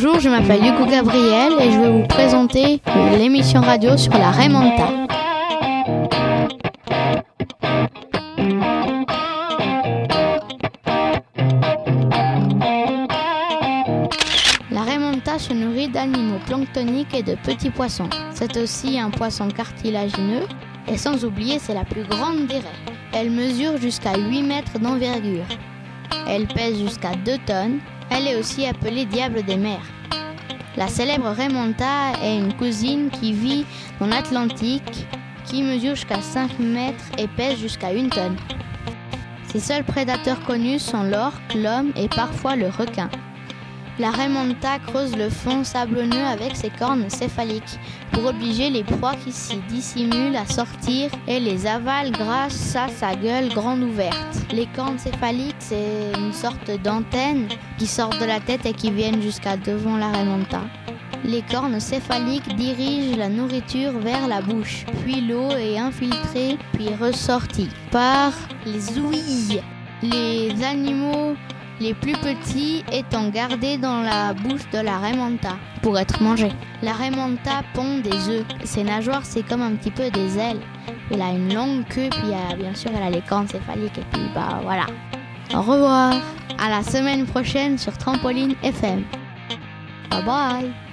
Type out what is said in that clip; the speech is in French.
je m'appelle Hugo Gabriel et je vais vous présenter l'émission radio sur la Raymanta. La Raymanta se nourrit d'animaux planctoniques et de petits poissons. C'est aussi un poisson cartilagineux et sans oublier c'est la plus grande des raies. Elle mesure jusqu'à 8 mètres d'envergure. Elle pèse jusqu'à 2 tonnes. Elle est aussi appelée diable des mers. La célèbre Raymonta est une cousine qui vit dans l'Atlantique, qui mesure jusqu'à 5 mètres et pèse jusqu'à 1 tonne. Ses seuls prédateurs connus sont l'orque, l'homme et parfois le requin. La Raymonta creuse le fond sablonneux avec ses cornes céphaliques pour obliger les proies qui s'y dissimulent à sortir et les avale grâce à sa gueule grande ouverte. Les cornes céphaliques, c'est une sorte d'antenne qui sortent de la tête et qui viennent jusqu'à devant la Raymonta. Les cornes céphaliques dirigent la nourriture vers la bouche, puis l'eau est infiltrée puis ressortie par les ouïes. Les animaux les plus petits étant gardés dans la bouche de la Raymanta pour être mangés. La Raymanta pond des œufs. Ses nageoires, c'est comme un petit peu des ailes. Elle a une longue queue, puis euh, bien sûr, elle a les cornes et puis bah voilà. Au revoir. À la semaine prochaine sur Trampoline FM. Bye bye.